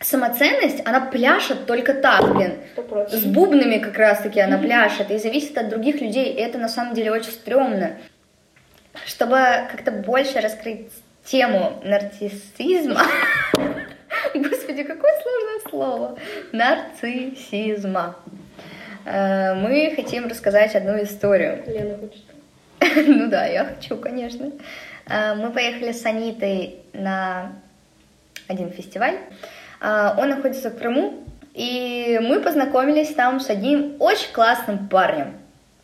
самоценность, она пляшет только так, блин. Сто процентов. С бубнами как раз-таки она пляшет и зависит от других людей, и это на самом деле очень стрёмно. Чтобы как-то больше раскрыть тему нарциссизма, [laughs] господи, какое сложное слово, нарциссизма, Э, мы хотим рассказать одну историю. Лена хочет. [laughs] Ну да, я хочу, конечно. Э, Мы поехали с Анитой на один фестиваль. Э, Он находится в Крыму, и мы познакомились там с одним очень классным парнем.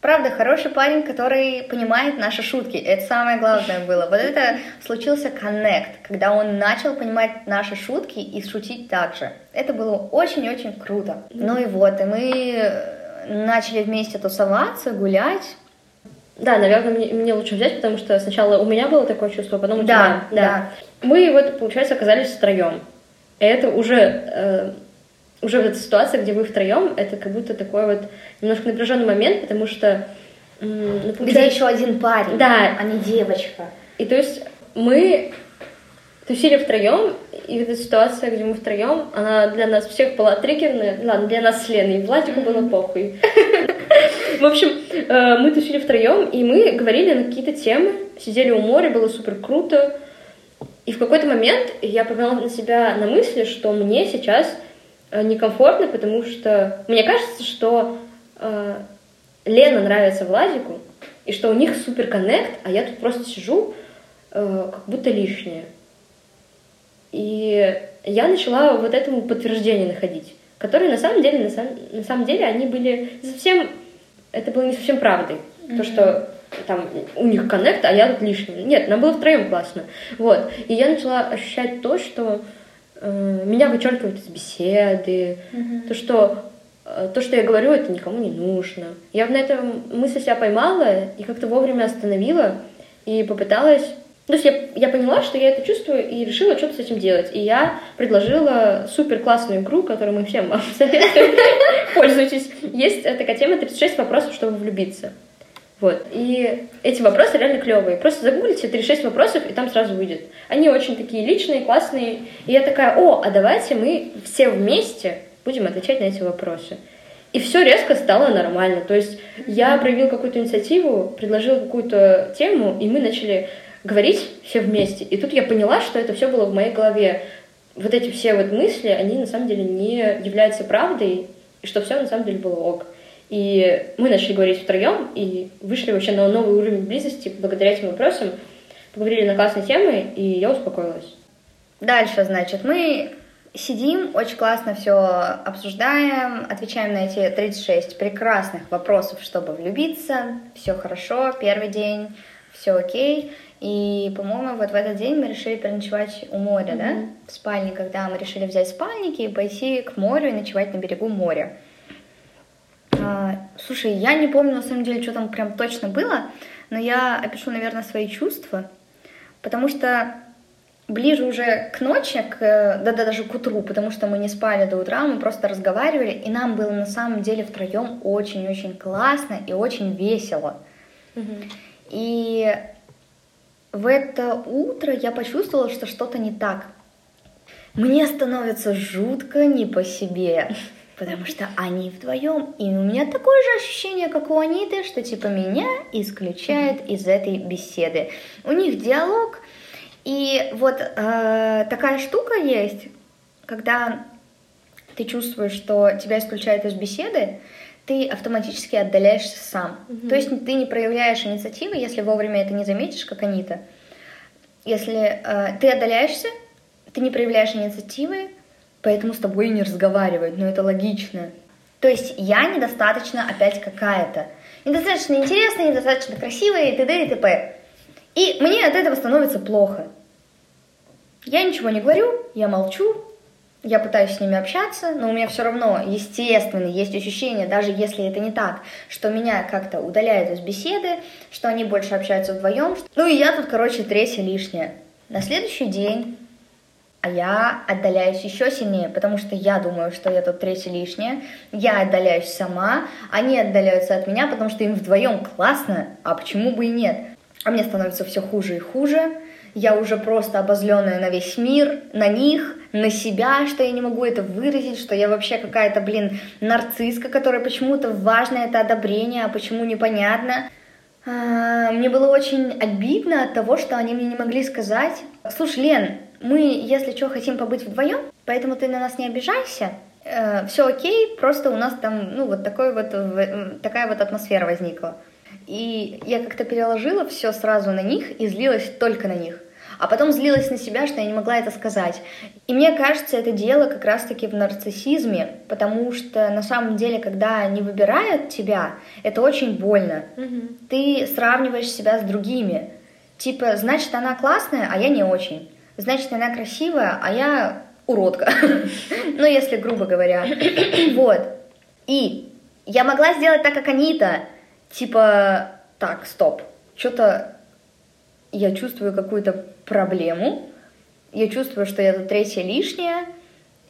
Правда, хороший парень, который понимает наши шутки. Это самое главное было. Вот это случился коннект, когда он начал понимать наши шутки и шутить так же. Это было очень-очень круто. Ну и вот, и мы э, начали вместе тусоваться, гулять. Да, наверное, мне, мне лучше взять, потому что сначала у меня было такое чувство, а потом у Да, тебя. да. Мы вот, получается, оказались втроем. И это уже, э, уже вот эта ситуация, где вы втроем, это как будто такой вот немножко напряженный момент, потому что ну, Где получается- еще один парень, Да. а не девочка. И то есть мы тусили втроем, и вот эта ситуация, где мы втроем, она для нас всех была триггерная. Ладно, для нас с Леной, и Владику было [laughs] похуй. В общем, э, мы тусили втроем, и мы говорили на какие-то темы, сидели у моря, было супер круто. И в какой-то момент я поймала на себя на мысли, что мне сейчас некомфортно, потому что мне кажется, что э, Лена нравится Владику, и что у них супер коннект, а я тут просто сижу э, как будто лишняя. И я начала вот этому подтверждение находить, которые на самом деле, на самом, на самом деле, они были не совсем, это было не совсем правдой. То, что там у них коннект, а я тут лишняя. Нет, нам было втроем классно. Вот. И я начала ощущать то, что э, меня вычеркивают из беседы, то, что э, то, что я говорю, это никому не нужно. Я на этом мысль себя поймала и как-то вовремя остановила и попыталась... То есть я, я поняла, что я это чувствую, и решила что-то с этим делать. И я предложила супер классную игру, которую мы всем [laughs] вам советуем. Пользуйтесь. Есть э, такая тема 36 вопросов, чтобы влюбиться. Вот. И эти вопросы реально клевые. Просто загуглите 36 вопросов, и там сразу выйдет. Они очень такие личные, классные. И я такая, о, а давайте мы все вместе будем отвечать на эти вопросы. И все резко стало нормально. То есть я проявила какую-то инициативу, предложила какую-то тему, и мы начали говорить все вместе. И тут я поняла, что это все было в моей голове. Вот эти все вот мысли, они на самом деле не являются правдой, и что все на самом деле было ок. И мы начали говорить втроем и вышли вообще на новый уровень близости благодаря этим вопросам. Поговорили на классные темы, и я успокоилась. Дальше, значит, мы сидим, очень классно все обсуждаем, отвечаем на эти 36 прекрасных вопросов, чтобы влюбиться. Все хорошо, первый день, все окей. И, по-моему, вот в этот день мы решили переночевать у моря, да, в спальне, когда мы решили взять спальники и пойти к морю и ночевать на берегу моря. А, слушай, я не помню на самом деле, что там прям точно было, но я опишу, наверное, свои чувства, потому что ближе уже к ночи, к, да, да даже к утру, потому что мы не спали до утра, мы просто разговаривали, и нам было на самом деле втроем очень-очень классно и очень весело. И в это утро я почувствовала, что что-то не так. Мне становится жутко не по себе, потому что они вдвоем, и у меня такое же ощущение, как у Аниты, что типа меня исключает из этой беседы. У них диалог, и вот э, такая штука есть, когда ты чувствуешь, что тебя исключают из беседы, ты автоматически отдаляешься сам. Mm-hmm. То есть ты не проявляешь инициативы, если вовремя это не заметишь, как они-то. Если э, ты отдаляешься, ты не проявляешь инициативы, поэтому с тобой не разговаривают, но это логично. То есть я недостаточно опять какая-то. Недостаточно интересная, недостаточно красивая и т.д. и т.п. И мне от этого становится плохо. Я ничего не говорю, я молчу, я пытаюсь с ними общаться, но у меня все равно, естественно, есть ощущение, даже если это не так, что меня как-то удаляют из беседы, что они больше общаются вдвоем. Ну и я тут, короче, третья лишняя. На следующий день а я отдаляюсь еще сильнее, потому что я думаю, что я тут третья лишняя, я отдаляюсь сама, они отдаляются от меня, потому что им вдвоем классно, а почему бы и нет? А мне становится все хуже и хуже, я уже просто обозленная на весь мир, на них, на себя, что я не могу это выразить, что я вообще какая-то, блин, нарцисска, которая почему-то важно это одобрение, а почему непонятно. А, мне было очень обидно от того, что они мне не могли сказать. Слушай, Лен, мы, если что, хотим побыть вдвоем, поэтому ты на нас не обижайся. Э, все окей, просто у нас там, ну, вот такой вот, такая вот атмосфера возникла. И я как-то переложила все сразу на них и злилась только на них. А потом злилась на себя, что я не могла это сказать. И мне кажется, это дело как раз-таки в нарциссизме, потому что на самом деле, когда они выбирают тебя, это очень больно. Угу. Ты сравниваешь себя с другими. Типа, значит, она классная, а я не очень. Значит, она красивая, а я уродка. [laughs] ну, если грубо говоря. [clears throat] вот. И я могла сделать так, как они-то, типа, так, стоп, что-то я чувствую какую-то проблему, я чувствую, что я тут третья лишняя,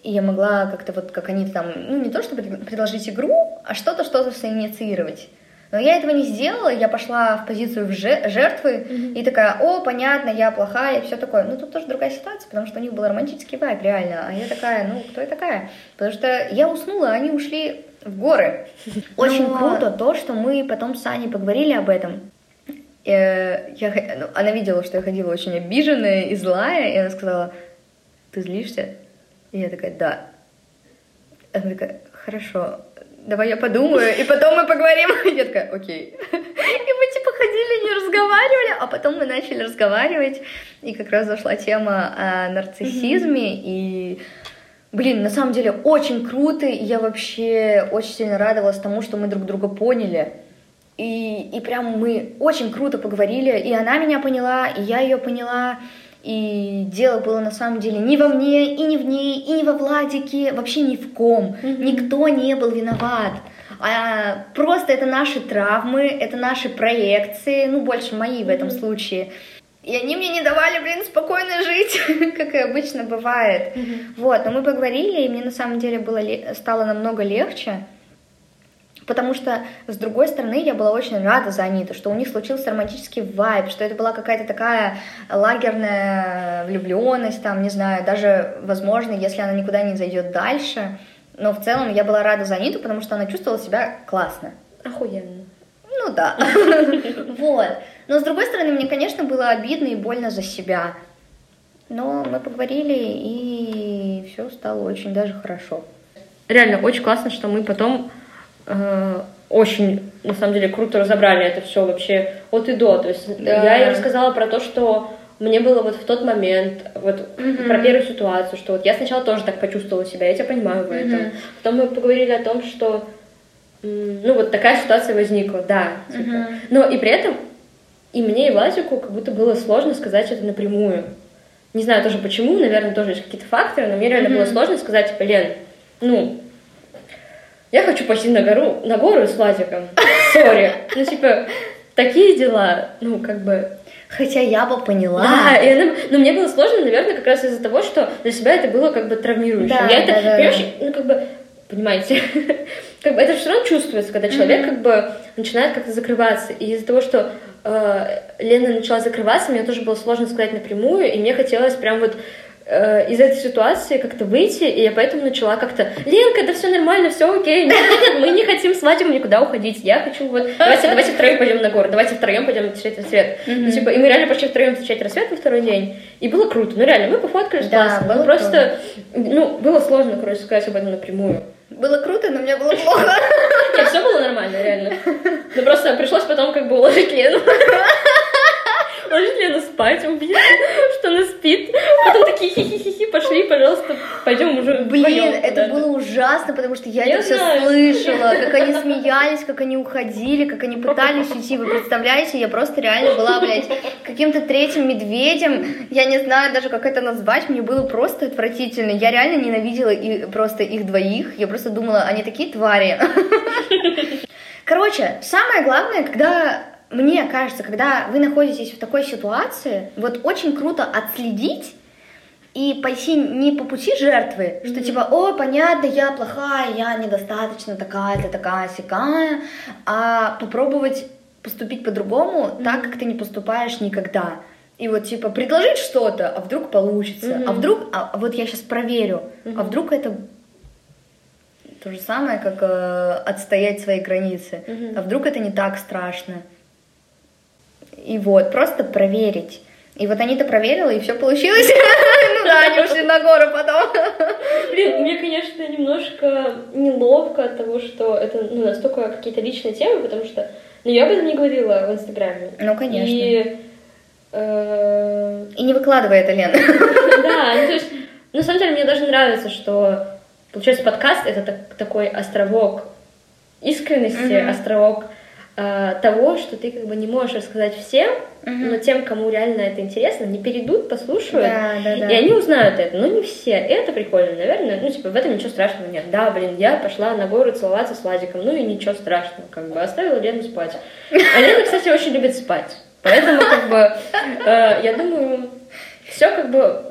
и я могла как-то вот, как они там, ну, не то чтобы предложить игру, а что-то, что-то соинициировать. Но я этого не сделала, я пошла в позицию в жертвы mm-hmm. и такая, о, понятно, я плохая, и все такое. Ну, тут тоже другая ситуация, потому что у них был романтический вайб, реально. А я такая, ну, кто я такая? Потому что я уснула, а они ушли в горы. [laughs] Очень Но... круто то, что мы потом с Аней поговорили об этом. Э, я, ну, она видела, что я ходила очень обиженная и злая, и она сказала, ты злишься? И я такая, да. Она такая, хорошо, давай я подумаю, и потом мы поговорим. [laughs] Я такая, окей. И мы типа ходили, не разговаривали, а потом мы начали разговаривать, и как раз зашла тема о нарциссизме, и Блин, на самом деле очень круто, и я вообще очень сильно радовалась тому, что мы друг друга поняли. И, и прям мы очень круто поговорили, и она меня поняла, и я ее поняла, и дело было на самом деле не во мне, и не в ней, и не во Владике, вообще ни в ком. Mm-hmm. Никто не был виноват. А просто это наши травмы, это наши проекции, ну, больше мои в этом mm-hmm. случае. И они мне не давали, блин, спокойно жить, [laughs] как и обычно бывает. Mm-hmm. Вот, но мы поговорили, и мне на самом деле было стало намного легче. Потому что, с другой стороны, я была очень рада за Аниту, что у них случился романтический вайб, что это была какая-то такая лагерная влюбленность, там, не знаю, даже, возможно, если она никуда не зайдет дальше. Но в целом я была рада за Аниту, потому что она чувствовала себя классно. Охуенно. Ну да. [laughs] Вот. Но с другой стороны, мне, конечно, было обидно и больно за себя. Но мы поговорили, и все стало очень даже хорошо. Реально, очень классно, что мы потом очень, на самом деле, круто разобрали это все вообще от и до. То есть да. я ей рассказала про то, что мне было вот в тот момент, вот mm-hmm. про первую ситуацию, что вот я сначала тоже так почувствовала себя, я тебя понимаю в этом. Mm-hmm. Потом мы поговорили о том, что ну вот такая ситуация возникла, да. Типа. Mm-hmm. Но и при этом И мне и Владику как будто было сложно сказать это напрямую. Не знаю тоже почему, наверное, тоже есть какие-то факторы, но мне реально Мгм. было сложно сказать, типа, Лен, ну, я хочу пойти на гору, на гору с Владиком. Сори. Ну, типа, такие дела, ну, как бы... Хотя я бы поняла. Да, и она, но мне было сложно, наверное, как раз из-за того, что для себя это было как бы травмирующе. Да, я это, да, да, понимаешь, да. ну, как бы, понимаете, [laughs] как бы это все равно чувствуется, когда человек как бы начинает как-то закрываться. И из-за того, что э, Лена начала закрываться, мне тоже было сложно сказать напрямую, и мне хотелось прям вот из этой ситуации как-то выйти, и я поэтому начала как-то, Ленка, да все нормально, все окей, нет, нет, нет, мы не хотим с Вадимом никуда уходить, я хочу вот, давайте, давайте втроем пойдем на гору, давайте втроем пойдем встречать рассвет. Ну, типа, и мы реально пошли втроем встречать рассвет на второй день, и было круто, ну реально, мы пофоткались Да, классно, было ну, просто, ну, было сложно, короче, сказать об этом напрямую. Было круто, но мне было плохо. [laughs] Нет, все было нормально, реально. Но просто пришлось потом как бы уложить Лену. Уложить [laughs] Лену спать, убить, что она спит. Хи-хи-хи-хи, пошли, пожалуйста, пойдем уже Блин, это было ужасно, потому что я, Я это все знаю. слышала, как они смеялись, как они уходили, как они пытались уйти. Вы представляете, я просто реально была, блядь, каким-то третьим медведем. Я не знаю даже, как это назвать. Мне было просто отвратительно. Я реально ненавидела и просто их двоих. Я просто думала, они такие твари. Короче, самое главное, когда мне кажется, когда вы находитесь в такой ситуации, вот очень круто отследить и пойти не по пути жертвы, что типа, о, понятно, я плохая, я недостаточно такая-то, такая сякая, а попробовать поступить по-другому, так как ты не поступаешь никогда. И вот типа предложить что-то, а вдруг получится, а Мгм. вдруг, а а вот я сейчас проверю, а Мгм. вдруг это то же самое, как э, отстоять свои границы, Мгм. а вдруг это не так страшно. И вот, просто проверить. И вот они-то проверила, и все получилось. [laughs] Ну да, они [laughs] ушли на гору потом. Блин, мне, конечно, немножко неловко от того, что это ну, настолько какие-то личные темы, потому что ну, я об этом не говорила в Инстаграме. Ну, конечно. И, э, И не выкладывай это, Лен. [laughs] Да, ну то есть, на самом деле мне даже нравится, что, получается, подкаст — это так- такой островок искренности, Мгм. островок э, того, что ты как бы не можешь рассказать всем, Мгм. но тем, кому реально это интересно, не перейдут, послушают, Да, да, да. и они узнают это, но не все. И это прикольно, наверное. Ну, типа, в этом ничего страшного нет. Да, блин, я пошла на гору целоваться с Владиком, ну и ничего страшного, как бы, оставила Лену спать. А Лена, кстати, очень любит спать. Поэтому, как бы, э, я думаю, все как бы,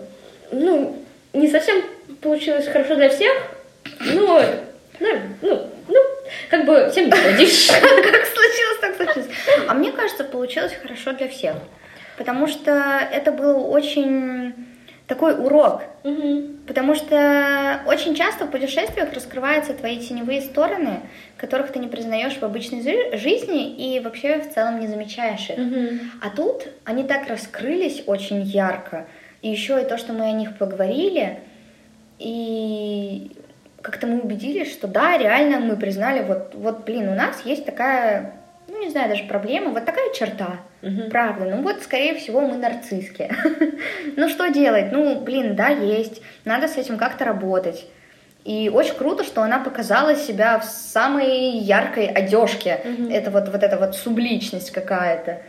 ну, не совсем получилось хорошо для всех, но, ну, ну, ну, как бы всем не угодишь. [laughs] Как случилось, так случилось. А мне кажется, получилось хорошо для всех. Потому что это был очень такой урок. Потому что очень часто в путешествиях раскрываются твои теневые стороны, которых ты не признаешь в обычной жизни и вообще в целом не замечаешь их. А тут они так раскрылись очень ярко. И еще и то, что мы о них поговорили, и как-то мы убедились, что да, реально мы признали, вот, вот, блин, у нас есть такая, ну, не знаю, даже проблема, вот такая черта. Мгм. Правда, ну вот, скорее всего, мы нарцисски. [laughs] ну, что делать? Ну, блин, да, есть. Надо с этим как-то работать. И очень круто, что она показала себя в самой яркой одежке. Мгм. Это вот, вот эта вот субличность какая-то.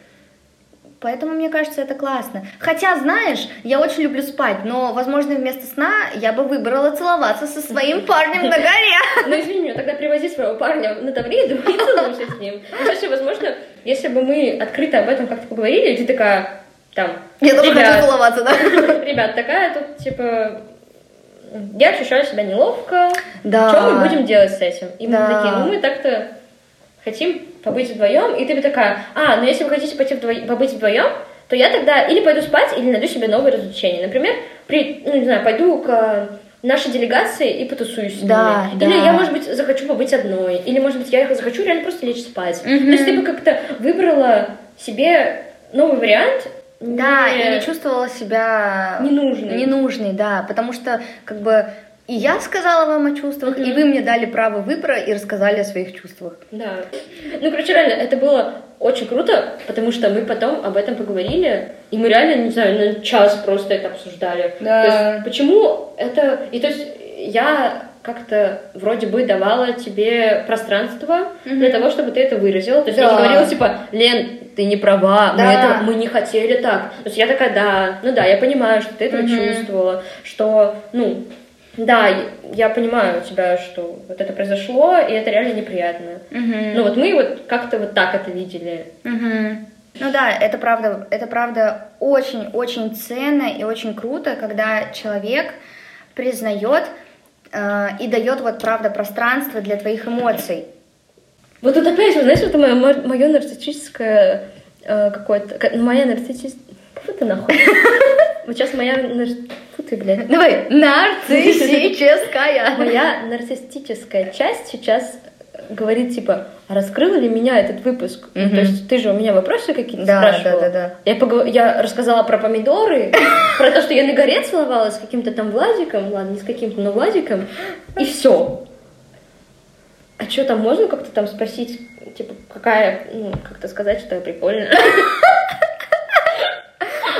Поэтому, мне кажется, это классно. Хотя, знаешь, я очень люблю спать, но, возможно, вместо сна я бы выбрала целоваться со своим [laughs] парнем на горе. Ну, извини меня, тогда привози своего парня на Тавриду и целуйся с ним. Кстати, возможно, если бы мы открыто об этом как-то поговорили, ты такая, там, Я тоже «Ребят, хочу целоваться, да? [laughs] Ребят, такая тут, типа, я ощущаю себя неловко, Да. что мы будем делать с этим? И мы такие, ну, мы так-то хотим побыть вдвоем, и ты бы такая, а, ну, если вы хотите пойти вдво- побыть вдвоем, то я тогда или пойду спать, или найду себе новые развлечения. Например, при, ну, не знаю, пойду к нашей делегации и потусуюсь ними. Да, Или да. я, может быть, захочу побыть одной. Или, может быть, я захочу реально просто лечь спать. Мгм. То есть ты бы как-то выбрала себе новый вариант. Да, не- и не чувствовала себя Ненужной. ненужной, да, потому что как бы и я сказала вам о чувствах, Мгм. и вы мне дали право выбора и рассказали о своих чувствах. Да. Ну, короче, реально, это было очень круто, потому что мы потом об этом поговорили, и мы реально, не знаю, на час просто это обсуждали. Да. То есть, почему это... И то есть я как-то вроде бы давала тебе пространство Мгм. для того, чтобы ты это выразила. То есть Да. я не говорила, типа, Лен, ты не права, мы, Да. это, мы не хотели так. То есть я такая, да, ну да, я понимаю, что ты этого Мгм. чувствовала, что, ну, да, я понимаю у тебя, что вот это произошло, и это реально неприятно. Мгм. Ну вот мы вот как-то вот так это видели. Мгм. Ну да, это правда, это правда очень-очень ценно и очень круто, когда человек признает э, и дает вот правда пространство для твоих эмоций. Вот тут опять, вот, знаешь, это мое, мое нарциссическое э, какое-то... ка- Моя нарциссическая... Фу ты нахуй. [laughs] Вот сейчас моя... Фу ты, блядь. [laughs] Давай, нарциссическая. Моя нарциссическая часть сейчас говорит, типа, раскрыла ли меня этот выпуск? Ну, Мгм. то есть ты же у меня вопросы какие-то Да, спрашивала. да, да, да. Я, погов- я рассказала про помидоры, [laughs] про то, что я на горе целовалась с каким-то там Владиком, ладно, не с каким-то, но Владиком, и все. А что там можно как-то там спросить, типа, какая, ну, как-то сказать, что я прикольная? [laughs]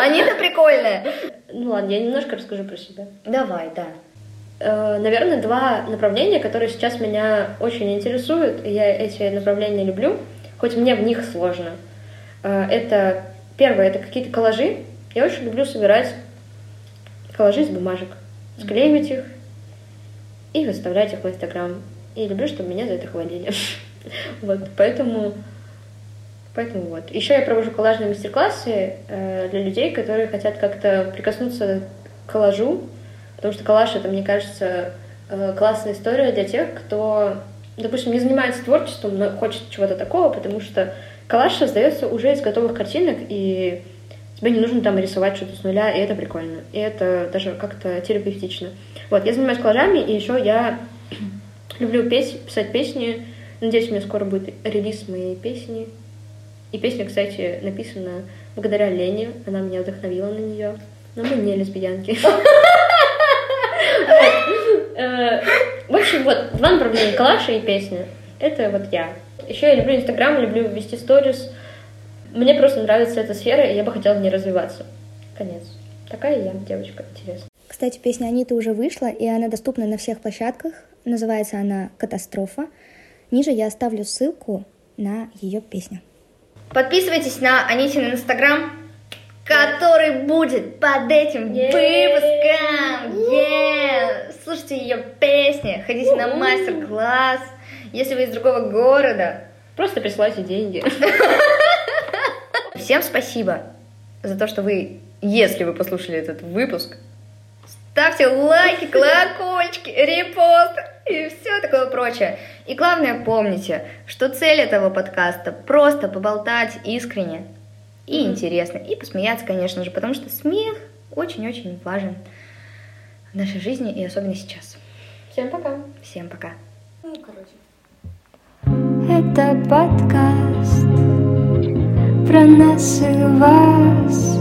Они-то прикольные. Ну ладно, я немножко расскажу про себя. Давай, да. Э, Наверное, два направления, которые сейчас меня очень интересуют, и я эти направления люблю, хоть мне в них сложно. Э, Это первое, это какие-то коллажи. Я очень люблю собирать коллажи из бумажек, склеивать их и выставлять их в Инстаграм. И люблю, чтобы меня за это хвалили. [laughs] Вот, поэтому Поэтому вот. Еще я провожу коллажные мастер-классы э, для людей, которые хотят как-то прикоснуться к коллажу, потому что коллаж это, мне кажется, э, классная история для тех, кто, допустим, не занимается творчеством, но хочет чего-то такого, потому что коллаж создается уже из готовых картинок, и тебе не нужно там рисовать что-то с нуля, и это прикольно, и это даже как-то терапевтично. Вот, я занимаюсь коллажами, и еще я [clears throat] люблю петь, писать песни. Надеюсь, у меня скоро будет релиз моей песни. И песня, кстати, написана благодаря Лене. Она меня вдохновила на нее. Но мы не лесбиянки. Э, В общем, вот, два направления. Коллаж и песня. Это вот я. Еще я люблю Инстаграм, люблю вести сторис. Мне просто нравится эта сфера, и я бы хотела в ней развиваться. Конец. Такая я, девочка, интересная. Кстати, песня Аниты уже вышла, и она доступна на всех площадках. Называется она «Катастрофа». Ниже я оставлю ссылку на ее песню. Подписывайтесь на Анитин инстаграм, который будет под этим выпуском. Слушайте ее песни, ходите на мастер-класс. Если вы из другого города, Просто присылайте деньги. [laughs] Всем спасибо за то, что вы, если вы послушали этот выпуск, ставьте лайки, колокольчики, репост и все такое прочее. И главное, помните, что цель этого подкаста просто поболтать искренне и интересно, и посмеяться, конечно же, потому что смех очень-очень важен в нашей жизни и особенно сейчас. Всем пока. Всем пока. Это подкаст про нас и вас.